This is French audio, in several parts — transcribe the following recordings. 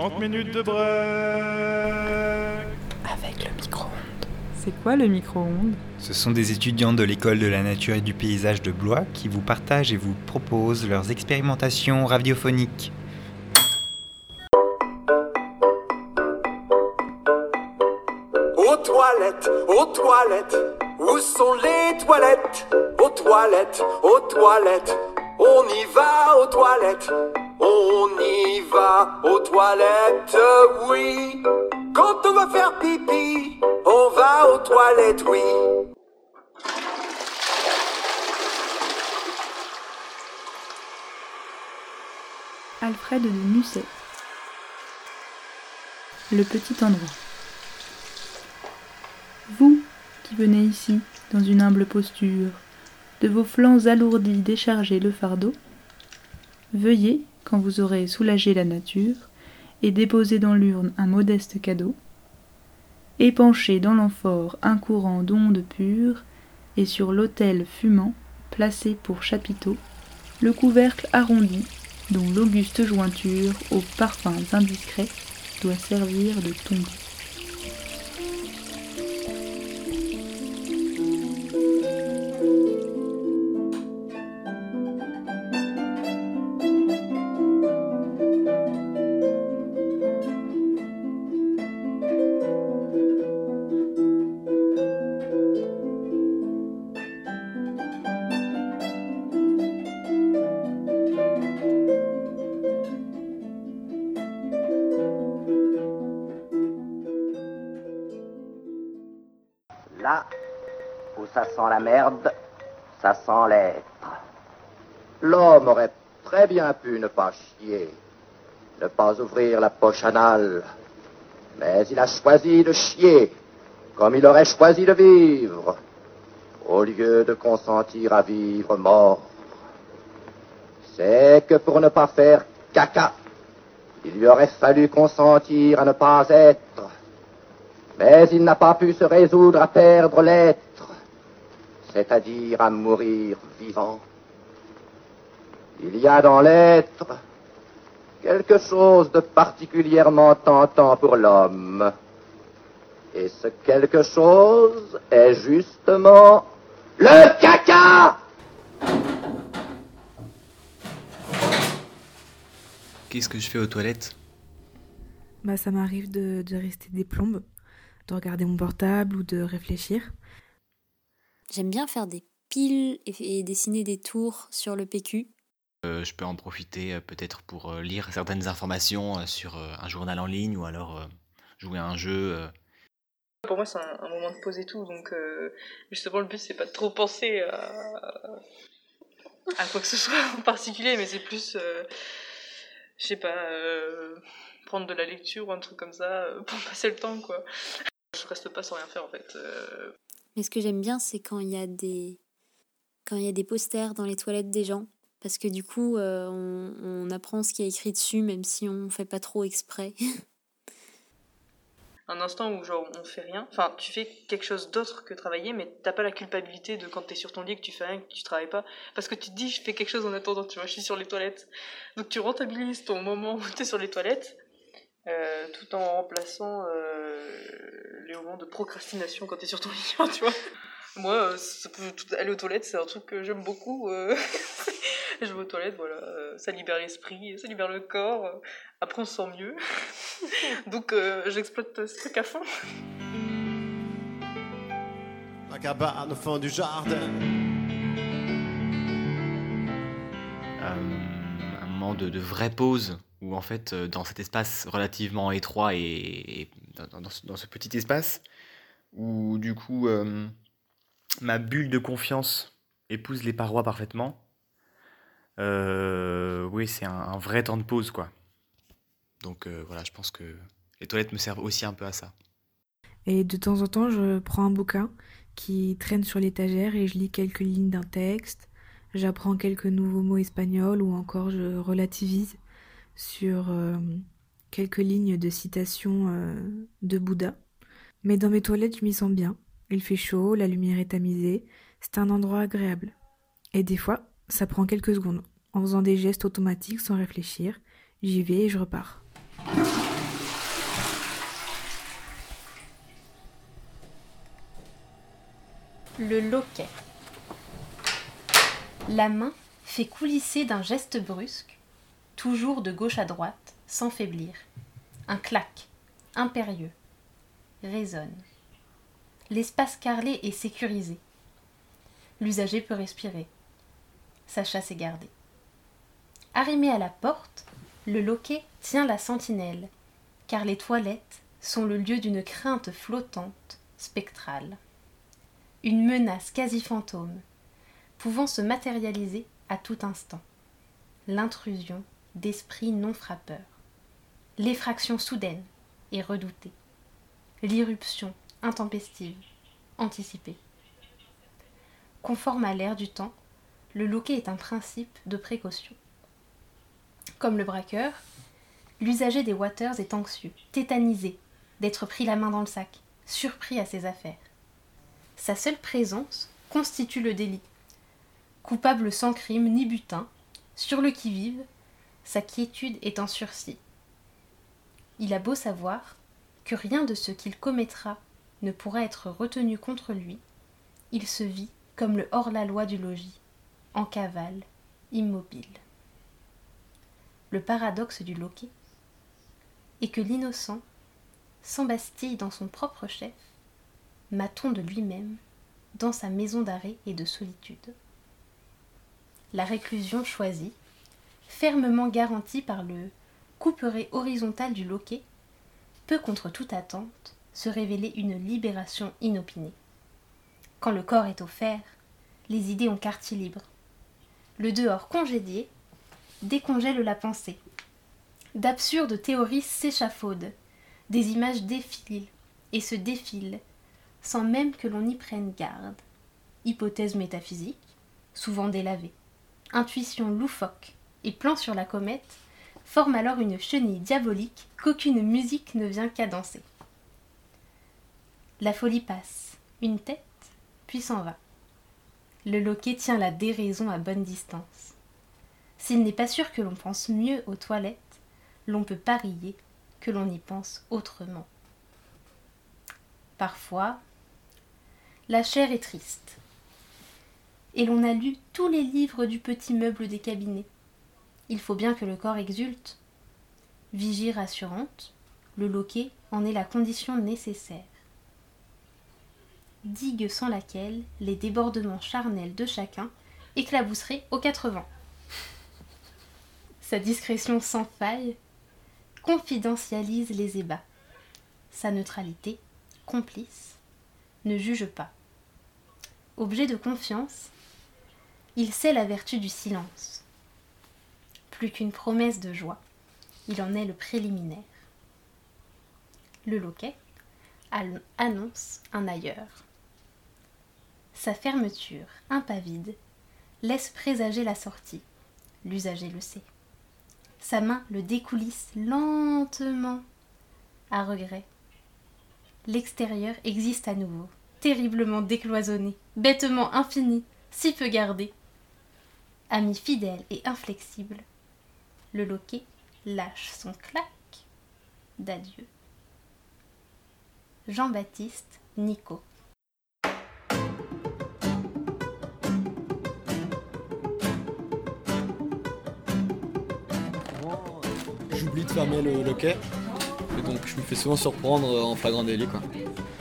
30 minutes de break Avec le micro-ondes. C'est quoi le micro-ondes? Ce sont des étudiants de l'école de la nature et du paysage de Blois qui vous partagent et vous proposent leurs expérimentations radiophoniques. Aux toilettes, aux toilettes, où sont les toilettes? Aux toilettes, aux toilettes, on y va aux toilettes, on y va aux toilettes, oui. Quand on va faire pipi, on va aux toilettes, oui. Alfred de Musset. Le petit endroit. Vous qui venez ici, dans une humble posture, de vos flancs alourdis décharger le fardeau, veuillez, quand vous aurez soulagé la nature, et déposé dans l'urne un modeste cadeau, épancher dans l'amphore un courant d'ondes pures, et sur l'autel fumant, placé pour chapiteau, le couvercle arrondi, dont l'auguste jointure, aux parfums indiscrets, doit servir de tombeau. Ça sent la merde, ça sent l'être. L'homme aurait très bien pu ne pas chier, ne pas ouvrir la poche anale, mais il a choisi de chier, comme il aurait choisi de vivre, au lieu de consentir à vivre mort. C'est que pour ne pas faire caca, il lui aurait fallu consentir à ne pas être. Mais il n'a pas pu se résoudre à perdre l'être, c'est-à-dire à mourir vivant. Il y a dans l'être quelque chose de particulièrement tentant pour l'homme. Et ce quelque chose est justement le caca Qu'est-ce que je fais aux toilettes? Bah ça m'arrive de, de rester des plombes, de regarder mon portable ou de réfléchir. J'aime bien faire des piles et, et dessiner des tours sur le PQ. Euh, Je peux en profiter euh, peut-être pour euh, lire certaines informations euh, sur euh, un journal en ligne ou alors euh, jouer à un jeu. euh. Pour moi, c'est un, un moment de pause et tout, donc euh, justement, le but, c'est pas de trop penser à, à quoi que ce soit en particulier, mais c'est plus, euh, je sais pas, euh, prendre de la lecture ou un truc comme ça euh, pour passer le temps, quoi. Je reste pas sans rien faire, en fait. euh. Mais ce que j'aime bien, c'est quand il y a des quand il y a des posters dans les toilettes des gens, parce que du coup, euh, on, on apprend ce qui est écrit dessus, même si on fait pas trop exprès. un instant où genre on fait rien, enfin tu fais quelque chose d'autre que travailler, mais t'as pas la culpabilité de quand t'es sur ton lit que tu fais rien, que tu travailles pas, parce que tu te dis je fais quelque chose en attendant, tu vois, je suis sur les toilettes. Donc tu rentabilises ton moment où t'es sur les toilettes, euh, tout en remplaçant euh, les moments de procrastination quand t'es sur ton lit, tu vois. Moi, euh, ça peut tout- aller aux toilettes, c'est un truc que j'aime beaucoup. euh. je vais aux toilettes, voilà, euh, ça libère l'esprit, ça libère le corps. euh. Après, on se sent mieux. Donc, euh, j'exploite ce truc à fond. La cabane au fond du jardin. Euh, un moment de, de vraie pause où en fait euh, dans cet espace relativement étroit et, dans, ce, petit espace où du coup euh, ma bulle de confiance épouse les parois parfaitement euh, oui c'est un, vrai temps de pause quoi. Donc voilà je pense que les toilettes me servent aussi un peu à ça. Et de temps en temps, je prends un bouquin qui traîne sur l'étagère et je lis quelques lignes d'un texte. J'apprends quelques nouveaux mots espagnols ou encore je relativise sur euh, quelques lignes de citation euh, de Bouddha. Mais dans mes toilettes, je m'y sens bien. Il fait chaud, la lumière est tamisée, c'est un endroit agréable. Et des fois, ça prend quelques secondes. En faisant des gestes automatiques sans réfléchir, j'y vais et je repars. Le loquet. La main fait coulisser d'un geste brusque toujours de gauche à droite, sans faiblir. Un clac, impérieux, résonne. L'espace carrelé est sécurisé. L'usager peut respirer. Sa chasse est gardée. Arrimé à la porte, le loquet tient la sentinelle, car les toilettes sont le lieu d'une crainte flottante, spectrale. Une menace quasi fantôme, pouvant se matérialiser à tout instant. L'intrusion d'esprits non frappeurs. L'effraction soudaine et redoutée. L'irruption intempestive, anticipée. Conforme à l'ère du temps, le loquet est un principe de précaution. Comme le braqueur, l'usager des Waters est anxieux, tétanisé, d'être pris la main dans le sac, surpris à ses affaires. Sa seule présence constitue le délit. Coupable sans crime ni butin, sur le qui-vive, sa quiétude est en sursis. Il a beau savoir que rien de ce qu'il commettra ne pourra être retenu contre lui, il se vit comme le hors-la-loi du logis, en cavale, immobile. Le paradoxe du loquet est que l'innocent s'embastille dans son propre chef, maton de lui-même, dans sa maison d'arrêt et de solitude. La réclusion choisie, fermement garantie par le couperet horizontal du loquet, peut contre toute attente se révéler une libération inopinée. Quand le corps est offert, les idées ont quartier libre. Le dehors congédié décongèle la pensée. D'absurdes théories s'échafaudent, des images défilent et se défilent sans même que l'on y prenne garde. Hypothèses métaphysiques, souvent délavées, intuitions loufoques et plans sur la comète forment alors une chenille diabolique qu'aucune musique ne vient cadencer. La folie passe, une tête, puis s'en va. Le loquet tient la déraison à bonne distance. S'il n'est pas sûr que l'on pense mieux aux toilettes, l'on peut parier que l'on y pense autrement. Parfois, la chair est triste, et l'on a lu tous les livres du petit meuble des cabinets. Il faut bien que le corps exulte. Vigie rassurante, le loquet en est la condition nécessaire. Digue sans laquelle les débordements charnels de chacun éclabousseraient aux quatre vents. Sa discrétion sans faille confidentialise les ébats. Sa neutralité, complice, ne juge pas. Objet de confiance, il sait la vertu du silence. Plus qu'une promesse de joie, il en est le préliminaire. Le loquet annonce un ailleurs. Sa fermeture, impavide, laisse présager la sortie. L'usager le sait. Sa main le découlisse lentement, à regret. L'extérieur existe à nouveau, terriblement décloisonné, bêtement infini, si peu gardé. Ami fidèle et inflexible, le loquet lâche son clac d'adieu. Jean-Baptiste Nico. J'oublie de fermer le loquet. Et donc je me fais souvent surprendre en flagrant délit quoi.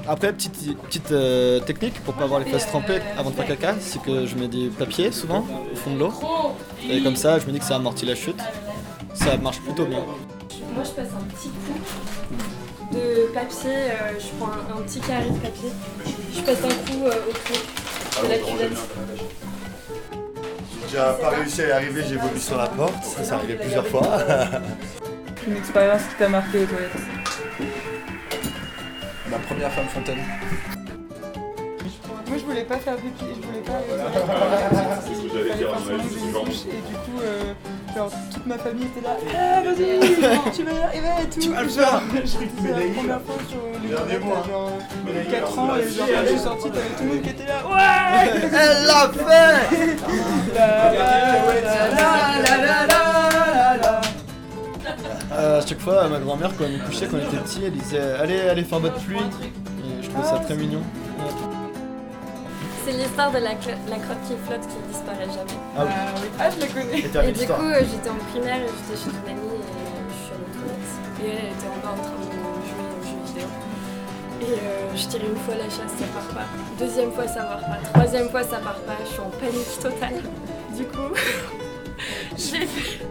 Après, petite, petite euh, technique pour pas avoir les fesses trempées avant de faire caca, c'est que je mets des papiers souvent au fond de l'eau. Et comme ça, je me dis que ça amortit la chute. Ça marche plutôt bien. Moi, je passe un petit coup de papier, euh, je prends un, un petit carré de papier, je passe un coup euh, au trou de la cuvette. J'ai déjà pas réussi à y arriver, j'ai vomi sur la porte, ça s'est arrivé plusieurs fois. Une expérience qui t'a marqué aux toilettes. Ma première femme fontaine. Moi je voulais pas faire pipi, je voulais pas. C'est ce que j'allais dire, c'est Et du coup, euh, genre toute ma famille était là. Ah vas-y, tu vas y arriver et tout. Tu vas le Genre, faire. C'est la première fois sur les mois. genre Dernier 4 mois. ans et genre quand je suis sorti, t'avais tout le monde qui était là. Ouais Elle l'a fait La, la, la, la, la, la, la. À chaque fois, ma grand-mère, quand elle nous couchait, quand on était petits, elle disait Allez, allez faire votre pluie. Et je trouvais ça très mignon. C'est l'histoire de la, la crotte qui flotte qui disparaît jamais. Ah oui. Oui. Ah, je la connais. Et du histoire. coup, euh, j'étais en primaire et j'étais chez une amie et je suis allée aux toilettes. Et elle était en bas en train de jouer aux jeux vidéo. Et euh, je tire une fois la chasse, ça part pas. Deuxième fois, ça part pas. Troisième fois, ça part pas. Je suis en panique totale. Du coup, j'ai fait.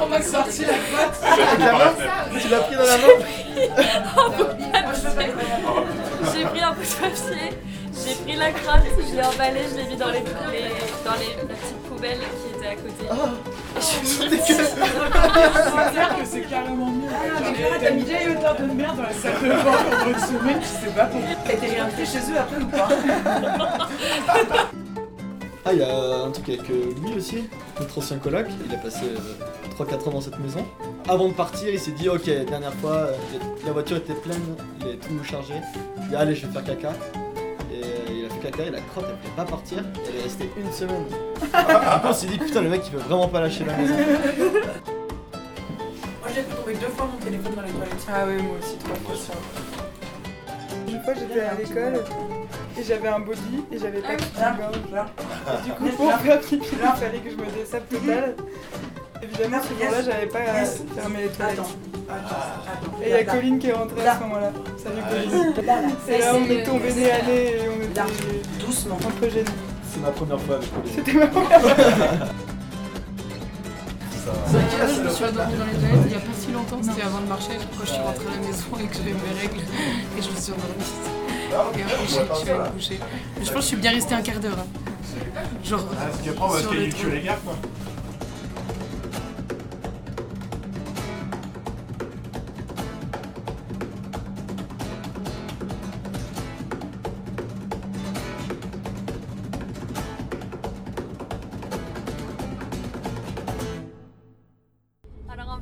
On m'a sorti la boîte. Tu l'as pris dans la main un bout de papier. J'ai pris un bout de papier, j'ai pris la crotte, je l'ai emballée, je l'ai mis dans les, les- dans les petites poubelles qui étaient à côté. Et je suis C'est que c'est carrément mieux. Ah, T'as mis déjà une odeur de merde dans la salle de bain pendant une semaine, je sais pas pourquoi. T'as été réinvité chez eux après ou pas Ah, il y a un truc avec euh, lui aussi, notre ancien coloc. Il a passé 3-4 ans dans cette maison. Avant de partir, il s'est dit Ok, dernière fois, euh, la voiture était pleine, il est tout chargé. Il dit Allez, je vais faire caca. Caca et la crotte elle voulait pas partir. Elle est restée une semaine. Après, on s'est dit Putain, le mec il veut vraiment pas lâcher la maison. Moi j'ai tomber deux fois mon téléphone dans les toilettes. Ah oui, moi aussi, trois fois ça. Une fois j'étais à l'école et j'avais un body et j'avais pas de gorge. Et du coup pour faire pipi, il fallait que je me dessape total. Évidemment ce jour-là j'avais pas fermé les toilettes. Et il y a Colline qui est rentrée à ce moment-là. Salut Colline. Et là on est tombé nez à nez et était doucement un peu gênés. C'est ma première fois avec Pauline. C'était ma première fois. C'est vrai que je me suis endormie dans les toilettes il y a pas si longtemps, c'était avant de marcher, quand je suis rentrée à la maison et que j'avais mes règles et je me suis endormie. Et après je, je suis allée me coucher. Mais je pense que je suis bien restée un quart d'heure. hein. Genre. Ah, Parce qu'après, on va se les gars, quoi.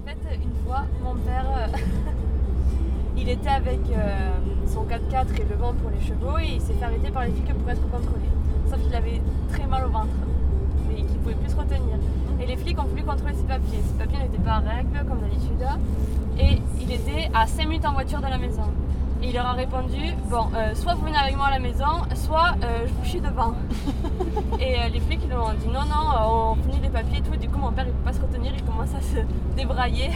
Fait, une fois, mon père, euh, il était avec euh, son 4x4 et le vent pour les chevaux et il s'est fait arrêter par les flics pour être contrôlé. Sauf qu'il avait très mal au ventre et qu'il pouvait plus se retenir. Et les flics ont voulu contrôler ses papiers. Ses papiers n'étaient pas en règle comme d'habitude et il était à 5 minutes en voiture de la maison. Et il leur a répondu Bon, euh, soit vous venez avec moi à la maison, soit euh, je vous chie devant. et euh, les flics ils ont dit Non, non, on finit les papiers et tout. Du coup, mon père il peut pas se retenir, il commence à se débrailler.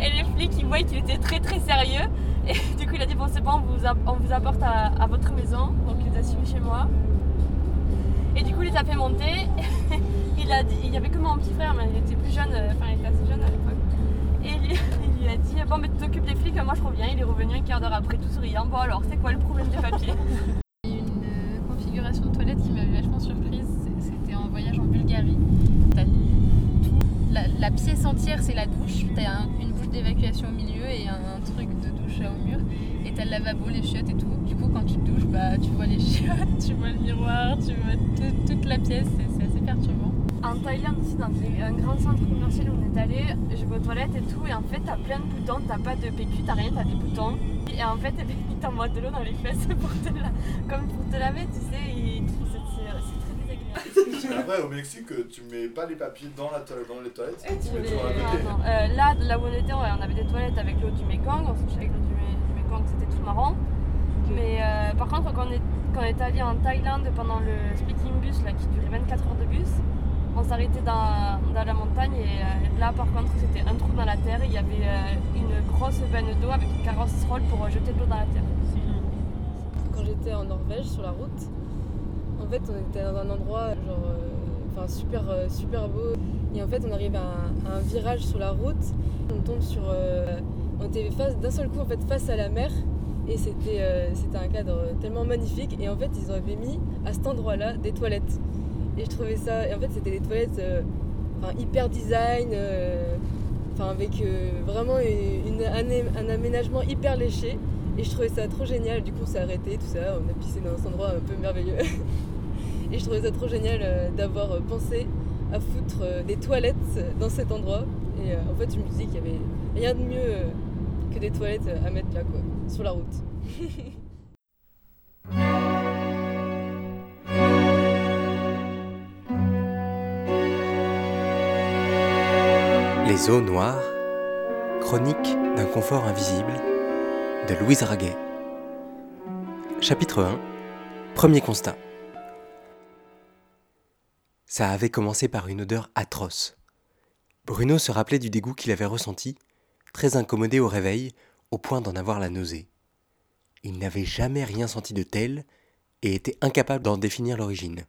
et les flics ils voient qu'il était très très sérieux. Et du coup, il a dit Bon, c'est bon, on vous, app- on vous apporte à, à votre maison. Donc, il les a suivis chez moi. Et du coup, il les a fait monter. il, a dit, il y avait que mon petit frère, mais il était plus jeune, enfin, il était assez jeune à l'époque. Et il, lui- il lui a dit Bon, mais tu t'occupes des flics, moi je reviens. Il est revenu un quart d'heure après, tout souriant. Bon, alors, c'est quoi le problème des papiers Une configuration de toilette qui m'avait vachement surprise, c'était en voyage en Bulgarie. T'as tout, la, la pièce entière c'est la douche, t'as un- une bouche d'évacuation au milieu et un, truc de douche au mur. Et t'as le lavabo, les chiottes et tout. Du coup quand tu te douches, bah, tu vois les chiottes, tu vois le miroir, tu vois tout- toute la pièce, c'est assez perturbant. En Thaïlande aussi, dans un grand centre on est allé, je vais aux toilettes et tout, et en fait t'as plein de boutons, t'as pas de PQ, t'as rien, t'as des boutons. Et en fait, ils t'envoient de l'eau dans les fesses pour te, la- comme pour te laver, tu sais, et c'est très désagréable. Après, au Mexique, tu mets pas les papiers dans, la toilette, dans les toilettes, tu Tu mets les- non, non. Euh, là, là où on était, ouais, on avait des toilettes avec l'eau du Mekong, on se avec l'eau du, Mekong, c'était tout marron. Mais euh, par contre, quand on, est, quand on est allé en Thaïlande pendant le speaking bus là, qui durait 24 heures de bus, on s'arrêtait dans, dans la montagne et euh, là par contre c'était un trou dans la terre. Et il y avait euh, une grosse veine d'eau avec une casserole pour euh, jeter de l'eau dans la terre. Quand j'étais en Norvège sur la route, en fait on était dans un endroit genre enfin super super beau. Et en fait on arrive à un, virage sur la route, on tombe sur on était face d'un seul coup face à la mer. Et c'était c'était un cadre tellement magnifique. Et en fait ils avaient mis à cet endroit-là des toilettes et je trouvais ça et en fait c'était des toilettes euh, hyper design euh, avec euh, vraiment une, un, un aménagement hyper léché et je trouvais ça trop génial. Du coup on s'est arrêté tout ça on a pissé dans cet endroit un peu merveilleux. Et je trouvais ça trop génial d'avoir pensé à foutre des toilettes dans cet endroit. Et en fait je me disais qu'il y avait rien de mieux que des toilettes à mettre là quoi sur la route Eaux noires, chronique d'un confort invisible de Louise Raguet. Chapitre 1 Premier constat. Ça avait commencé par une odeur atroce. Bruno se rappelait du dégoût qu'il avait ressenti, très incommodé au réveil, au point d'en avoir la nausée. Il n'avait jamais rien senti de tel et était incapable d'en définir l'origine.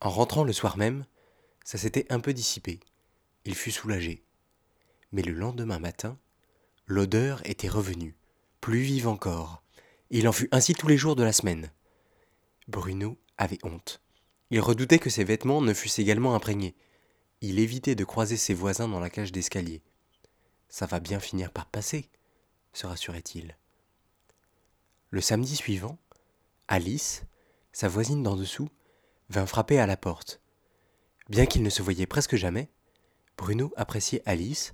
En rentrant le soir même, ça s'était un peu dissipé. Il fut soulagé. Mais le lendemain matin, l'odeur était revenue, plus vive encore. Il en fut ainsi tous les jours de la semaine. Bruno avait honte. Il redoutait que ses vêtements ne fussent également imprégnés. Il évitait de croiser ses voisins dans la cage d'escalier. Ça va bien finir par passer, se rassurait-il. Le samedi suivant, Alice, sa voisine d'en dessous, vint frapper à la porte. Bien qu'il ne se voyait presque jamais, Bruno appréciait Alice.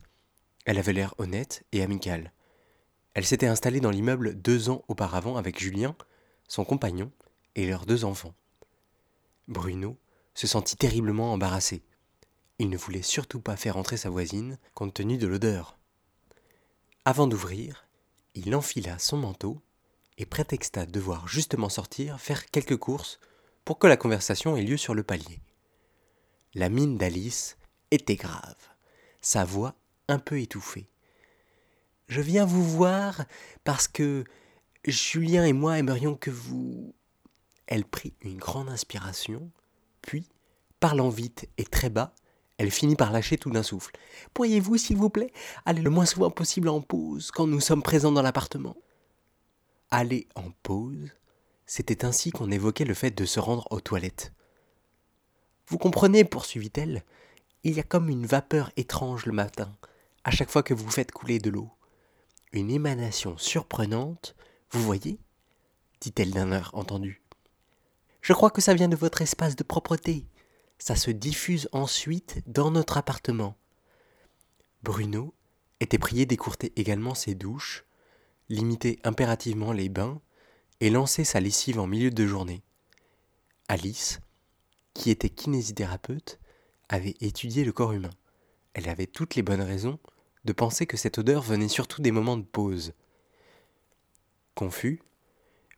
Elle avait l'air honnête et amicale. Elle s'était installée dans l'immeuble deux ans auparavant avec Julien, son compagnon, et leurs deux enfants. Bruno se sentit terriblement embarrassé. Il ne voulait surtout pas faire entrer sa voisine compte tenu de l'odeur. Avant d'ouvrir, il enfila son manteau et prétexta devoir justement sortir faire quelques courses pour que la conversation ait lieu sur le palier. La mine d'Alice était grave, sa voix un peu étouffée. Je viens vous voir parce que Julien et moi aimerions que vous. Elle prit une grande inspiration, puis, parlant vite et très bas, elle finit par lâcher tout d'un souffle. Pourriez-vous, s'il vous plaît, aller le moins souvent possible en pause quand nous sommes présents dans l'appartement? Aller en pause, c'était ainsi qu'on évoquait le fait de se rendre aux toilettes. Vous comprenez, poursuivit-elle, il y a comme une vapeur étrange le matin, à chaque fois que vous faites couler de l'eau. Une émanation surprenante, vous voyez dit-elle d'un air entendu. Je crois que ça vient de votre espace de propreté. Ça se diffuse ensuite dans notre appartement. Bruno était prié d'écourter également ses douches, limiter impérativement les bains et lancer sa lessive en milieu de journée. Alice, qui était kinésithérapeute, avait étudié le corps humain. Elle avait toutes les bonnes raisons de penser que cette odeur venait surtout des moments de pause. Confus,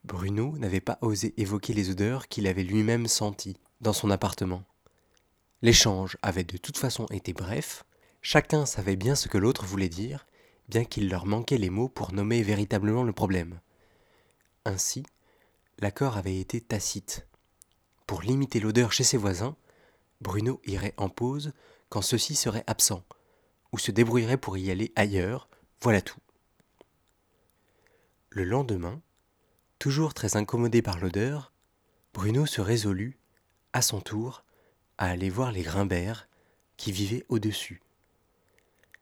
Bruno n'avait pas osé évoquer les odeurs qu'il avait lui-même senties dans son appartement. L'échange avait de toute façon été bref, chacun savait bien ce que l'autre voulait dire, bien qu'il leur manquait les mots pour nommer véritablement le problème. Ainsi, l'accord avait été tacite. Pour limiter l'odeur chez ses voisins, Bruno irait en pause quand ceux-ci seraient absents, ou se débrouillerait pour y aller ailleurs, voilà tout. Le lendemain, toujours très incommodé par l'odeur, Bruno se résolut, à son tour, à aller voir les Grimbert qui vivaient au-dessus.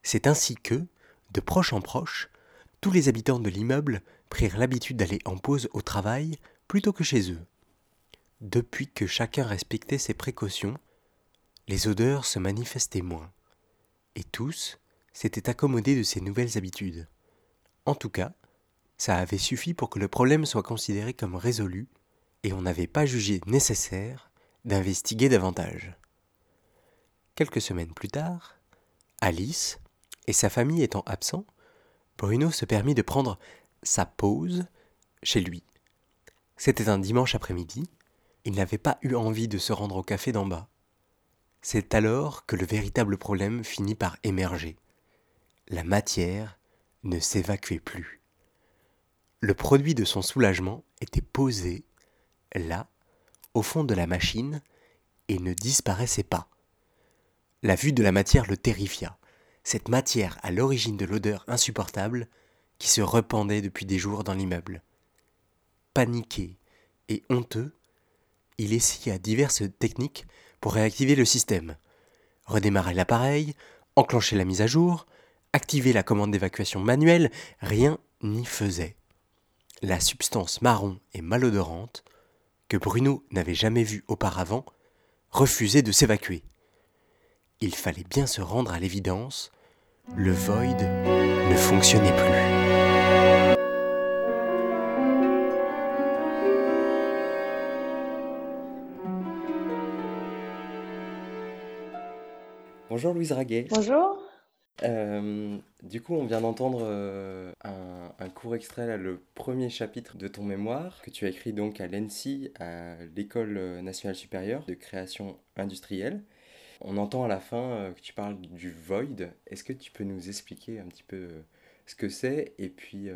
C'est ainsi que, de proche en proche, tous les habitants de l'immeuble prirent l'habitude d'aller en pause au travail plutôt que chez eux. Depuis que chacun respectait ses précautions, les odeurs se manifestaient moins, et tous s'étaient accommodés de ces nouvelles habitudes. En tout cas, ça avait suffi pour que le problème soit considéré comme résolu, et on n'avait pas jugé nécessaire d'investiguer davantage. Quelques semaines plus tard, Alice, et sa famille étant absents, Bruno se permit de prendre sa pause chez lui. C'était un dimanche après-midi, il n'avait pas eu envie de se rendre au café d'en bas. C'est alors que le véritable problème finit par émerger. La matière ne s'évacuait plus. Le produit de son soulagement était posé, là, au fond de la machine, et ne disparaissait pas. La vue de la matière le terrifia, cette matière à l'origine de l'odeur insupportable qui se rependait depuis des jours dans l'immeuble. Paniqué et honteux, il essaya diverses techniques pour réactiver le système. Redémarrer l'appareil, enclencher la mise à jour, activer la commande d'évacuation manuelle, rien n'y faisait. La substance marron et malodorante, que Bruno n'avait jamais vue auparavant, refusait de s'évacuer. Il fallait bien se rendre à l'évidence, le void ne fonctionnait plus. Bonjour Louise Raguet. Bonjour. Euh, Du coup, on vient d'entendre euh, un, un court extrait, là, le premier chapitre de ton mémoire que tu as écrit donc à l'ENSI, à l'École nationale supérieure de création industrielle. On entend à la fin euh, que tu parles du void. Est-ce que tu peux nous expliquer un petit peu ce que c'est et puis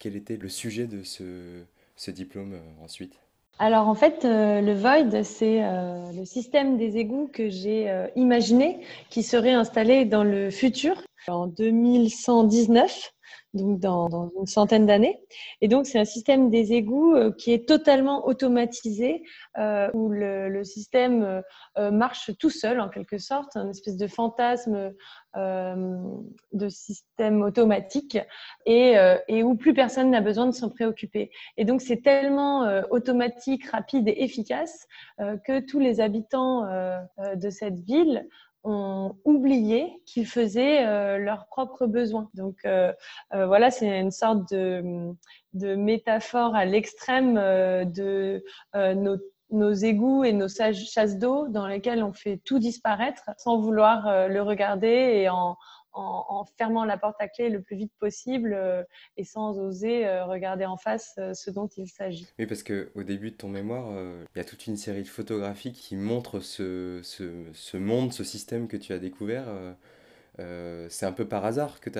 quel était le sujet de ce, ce diplôme ensuite? Alors en fait, euh, le Void, c'est euh, le système des égouts que j'ai euh, imaginé qui serait installé dans le futur, en 2119, donc dans, une centaine d'années. Et donc c'est un système des égouts euh, qui est totalement automatisé, euh, où le, système euh, marche tout seul en quelque sorte, un espèce de fantasme de système automatique et, et où plus personne n'a besoin de s'en préoccuper. Et donc c'est tellement automatique, rapide et efficace que tous les habitants de cette ville ont oublié qu'ils faisaient euh, leurs propres besoins. Donc euh, euh, voilà, c'est une sorte de, de métaphore à l'extrême euh, de euh, nos nos égouts et nos chasses d'eau dans lesquelles on fait tout disparaître sans vouloir euh, le regarder et en, en, en fermant la porte à clé le plus vite possible euh, et sans oser euh, regarder en face euh, ce dont il s'agit. Oui, parce qu'au début de ton mémoire, il y a toute une série de photographies qui montrent ce, ce, ce monde, ce système que tu as découvert. c'est un peu par hasard que tu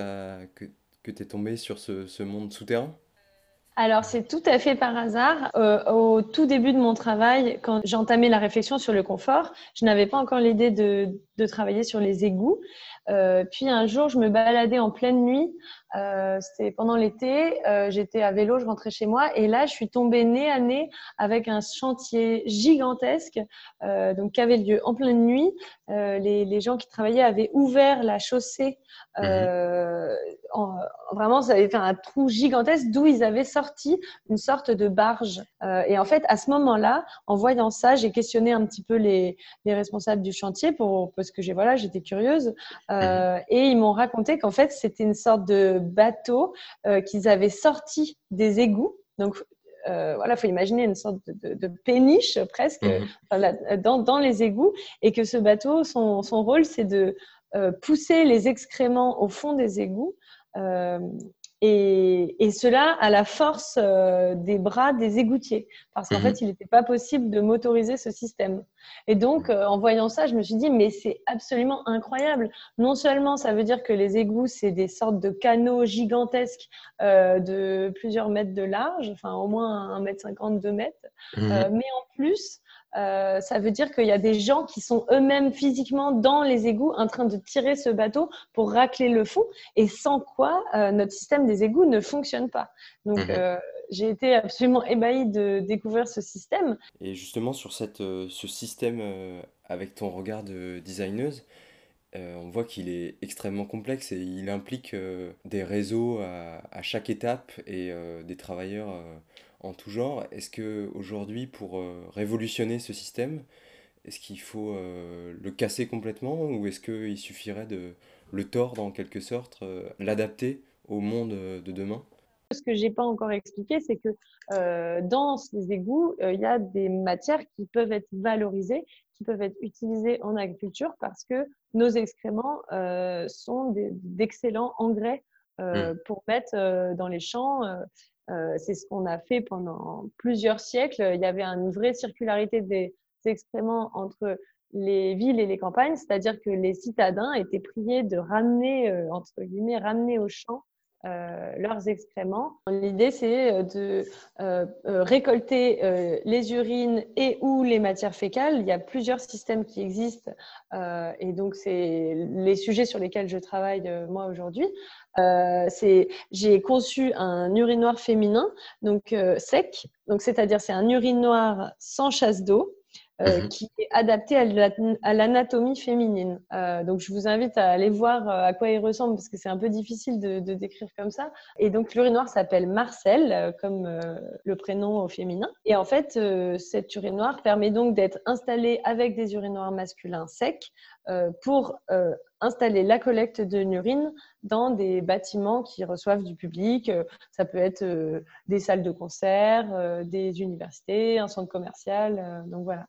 que, que es tombé sur ce, ce monde souterrain? Alors, c'est tout à fait par hasard. Euh, au tout début de mon travail, quand j'entamais la réflexion sur le confort, je n'avais pas encore l'idée de, de travailler sur les égouts. Euh, puis un jour, je me baladais en pleine nuit. Euh, C'était pendant l'été. Euh, J'étais à vélo, je rentrais chez moi. Et là, je suis tombée nez à nez avec un chantier gigantesque euh, donc, qui avait lieu en pleine nuit. Les, les gens qui travaillaient avaient ouvert la chaussée. En- vraiment, ça avait fait un trou gigantesque d'où ils avaient sorti une sorte de barge. Et en fait, à ce moment-là, en voyant ça, j'ai questionné un petit peu les, les responsables du chantier pour, parce que j'ai voilà, j'étais curieuse. Euh, et ils m'ont raconté qu'en fait, c'était une sorte de bateau euh, qu'ils avaient sorti des égouts. Donc, euh, voilà, faut imaginer une sorte de, de- de péniche presque dans, dans les égouts, et que ce bateau, son, son rôle, c'est de euh, pousser les excréments au fond des égouts. euh, et, et cela à la force euh, des bras des égoutiers, parce qu'en Mhm. fait, il n'était pas possible de motoriser ce système. Et donc, euh, en voyant ça, je me suis dit, mais c'est absolument incroyable. Non seulement ça veut dire que les égouts, c'est des sortes de canaux gigantesques euh, de plusieurs mètres de large, enfin au moins 1 mètre 50, 2 mètres, Mhm. mais en plus, euh, ça veut dire qu'il y a des gens qui sont eux-mêmes physiquement dans les égouts en train de tirer ce bateau pour racler le fond, et sans quoi euh, notre système des égouts ne fonctionne pas. Donc, Mhm. euh, j'ai été absolument ébahie de découvrir ce système. Et justement, sur cette, ce système, avec ton regard de designeuse, on voit qu'il est extrêmement complexe et il implique des réseaux à, à chaque étape et des travailleurs en tout genre. Est-ce que aujourd'hui, pour euh, révolutionner ce système, est-ce qu'il faut euh, le casser complètement ou est-ce qu'il suffirait de le tordre en quelque sorte, euh, l'adapter au monde de demain? Ce que j'ai pas encore expliqué, c'est que euh, dans ces égouts, euh, il y a des matières qui peuvent être valorisées, qui peuvent être utilisées en agriculture parce que nos excréments euh, sont d'excellents engrais euh, Mm. pour mettre dans les champs. Euh, c'est ce qu'on a fait pendant plusieurs siècles. Il y avait une vraie circularité des excréments entre les villes et les campagnes, c'est-à-dire que les citadins étaient priés de ramener, euh, entre guillemets, ramener au champ euh, leurs excréments. L'idée, c'est euh, de récolter les urines et ou les matières fécales. Il y a plusieurs systèmes qui existent et donc c'est les sujets sur lesquels je travaille moi aujourd'hui. Euh, j'ai conçu un urinoir féminin donc euh, sec, donc c'est-à-dire c'est un urinoir sans chasse d'eau euh, Mhm. qui est adapté à la- à l'anatomie féminine. Euh, donc, je vous invite à aller voir à quoi il ressemble parce que c'est un peu difficile de, de décrire comme ça. Et donc, l'urinoir s'appelle Marcel, comme euh, le prénom au féminin. Et en fait, cet urinoir permet donc d'être installé avec des urinoirs masculins secs pour installer la collecte de l'urine dans des bâtiments qui reçoivent du public. Euh, Ça peut être euh, des salles de concert, euh, des universités, un centre commercial. donc voilà.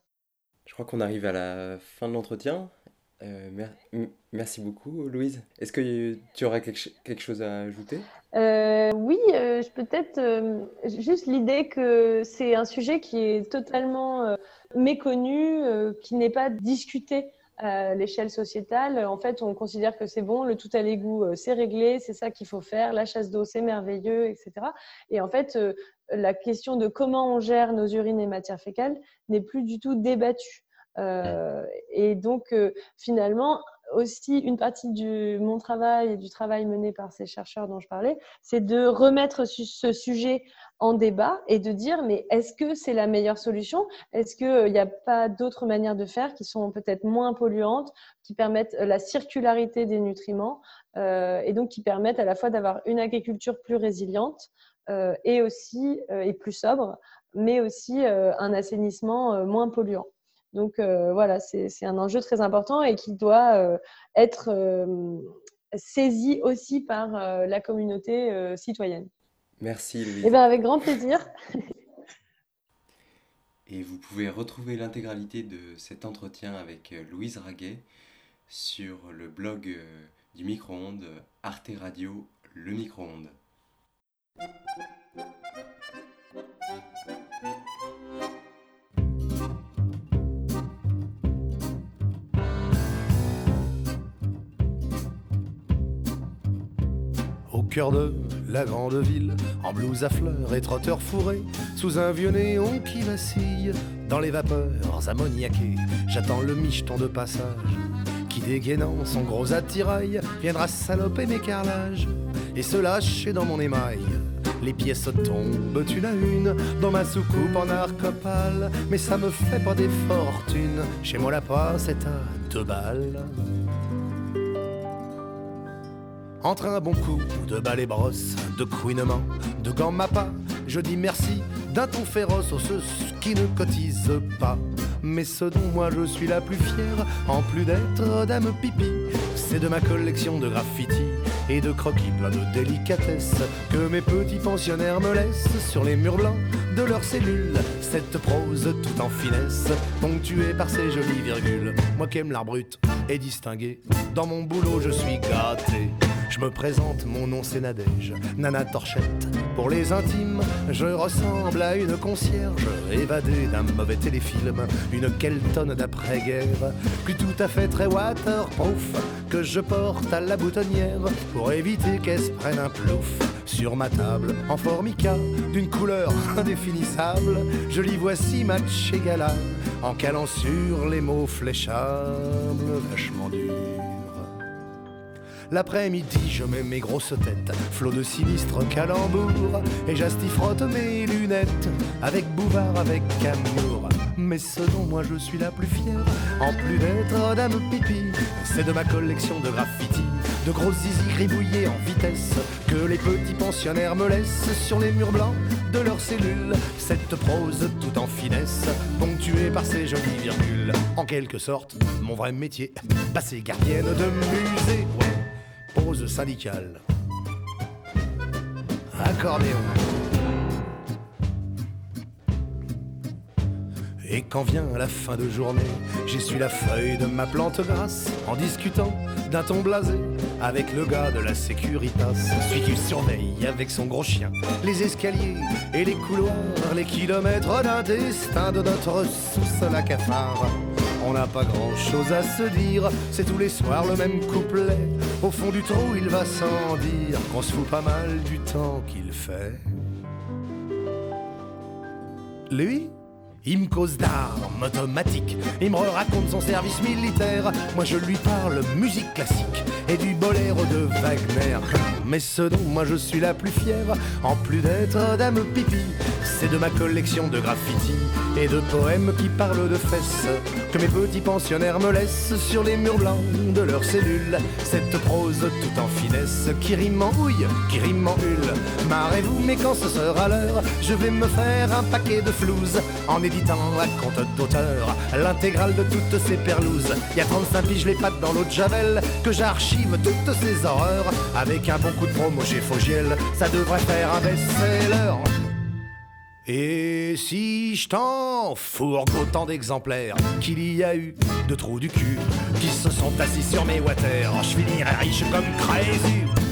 Je crois qu'on arrive à la fin de l'entretien Euh, mer- merci beaucoup, Louise. Est-ce que tu aurais quelque, ch- quelque chose à ajouter? Euh, oui, euh, peut-être juste l'idée que c'est un sujet qui est totalement méconnu, qui n'est pas discuté à l'échelle sociétale. En fait, on considère que c'est bon, le tout à l'égout, euh, c'est réglé, c'est ça qu'il faut faire, la chasse d'eau, c'est merveilleux, etc. Et en fait, euh, la question de comment on gère nos urines et matières fécales n'est plus du tout débattue. Euh, et donc, euh, finalement, aussi, une partie de mon travail et du travail mené par ces chercheurs dont je parlais, c'est de remettre ce sujet en débat et de dire, mais est-ce que c'est la meilleure solution? Est-ce qu'il n'y a pas d'autres manières de faire qui sont peut-être moins polluantes, qui permettent la circularité des nutriments euh, et donc qui permettent à la fois d'avoir une agriculture plus résiliente euh, et aussi euh, et plus sobre, mais aussi euh, un assainissement euh, moins polluant? Donc euh, voilà, c'est un enjeu très important et qui doit euh, être euh, saisi aussi par la communauté citoyenne. Merci, Louise. Eh bien, avec grand plaisir. Et vous pouvez retrouver l'intégralité de cet entretien avec Louise Raguet sur le blog du micro-ondes Arte Radio Le Micro-ondes. Cœur de la grande ville, en blouse à fleurs et trotteur fourré, sous un vieux néon qui vacille, dans les vapeurs ammoniaquées, j'attends le micheton de passage, qui dégainant son gros attirail, viendra saloper mes carrelages, et se lâcher dans mon émail. Les pièces tombent une à une dans ma soucoupe en arcopale, mais ça me fait pas des fortunes, chez moi la passe est à deux balles. Entre un bon coup de balai brosse, de couinement, de gants mappa, je dis merci d'un ton féroce aux ceux qui ne cotisent pas. Mais ce dont moi je suis la plus fière, en plus d'être dame pipi, c'est de ma collection de graffitis et de croquis plein de délicatesse que mes petits pensionnaires me laissent sur les murs blancs de leurs cellules. Cette prose tout en finesse, ponctuée par ces jolies virgules. Moi qui aime l'art brut et distingué, dans mon boulot je suis gâté. Je me présente, mon nom c'est Nadège, Nana Torchette. Pour les intimes, je ressemble à une concierge évadée d'un mauvais téléfilm, une Kelton d'après-guerre, plus tout à fait très waterproof, que je porte à la boutonnière pour éviter qu'elle se prenne un plouf. Sur ma table, en formica, d'une couleur indéfinissable, je lis voici match égal en calant sur les mots fléchables, vachement durs. L'après-midi, je mets mes grosses têtes, flot de sinistres calembours, et j'astifrotte mes lunettes, avec Bouvard, avec amour. Mais ce dont moi je suis la plus fière, en plus d'être dame pipi, c'est de ma collection de graffitis, de grosses zizi gribouillées en vitesse, que les petits pensionnaires me laissent sur les murs blancs de leurs cellules. Cette prose tout en finesse, ponctuée par ces jolies virgules. En quelque sorte, mon vrai métier, passer gardienne de musée. Pause syndicale. Accordéon. Et quand vient la fin de journée, j'essuie la feuille de ma plante grasse en discutant d'un ton blasé avec le gars de la Sécuritas. Celui qui surveille avec son gros chien les escaliers et les couloirs, les kilomètres d'un destin de notre sous-sol à. On n'a pas grand chose à se dire, c'est tous les soirs le même couplet. Au fond du trou, il va sans dire qu'on se fout pas mal du temps qu'il fait. Lui il me cause d'armes automatiques, il me raconte son service militaire. Moi je lui parle musique classique et du boléro de Wagner. Mais ce dont moi je suis la plus fière, en plus d'être dame pipi, c'est de ma collection de graffitis et de poèmes qui parlent de fesses que mes petits pensionnaires me laissent sur les murs blancs de leurs cellules. Cette prose tout en finesse qui rime en houille, qui rime en hule. Marrez-vous, mais quand ce sera l'heure, je vais me faire un paquet de flouze en éditant la compte d'auteur, l'intégrale de toutes ces perlouses. Y a 35 piges les pattes dans l'eau de Javel, que j'archive toutes ces horreurs. Avec un bon coup de promo chez ça devrait faire un best-seller. Et si je t'en fourgue autant d'exemplaires qu'il y a eu de trous du cul qui se sont assis sur mes water, je finirai riche comme Crésus.